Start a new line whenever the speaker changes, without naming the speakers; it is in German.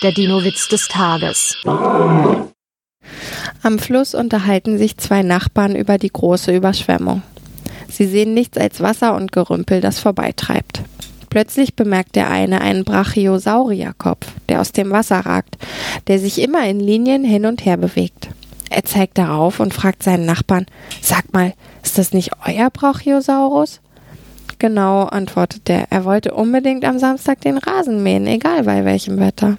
Der Dino-Witz des Tages.
Am Fluss unterhalten sich zwei Nachbarn über die große Überschwemmung. Sie sehen nichts als Wasser und Gerümpel, das vorbeitreibt. Plötzlich bemerkt der eine einen Brachiosaurierkopf, der aus dem Wasser ragt, der sich immer in Linien hin und her bewegt. Er zeigt darauf und fragt seinen Nachbarn: Sag mal, ist das nicht euer Brachiosaurus? Genau, antwortet er. Er wollte unbedingt am Samstag den Rasen mähen, egal bei welchem Wetter.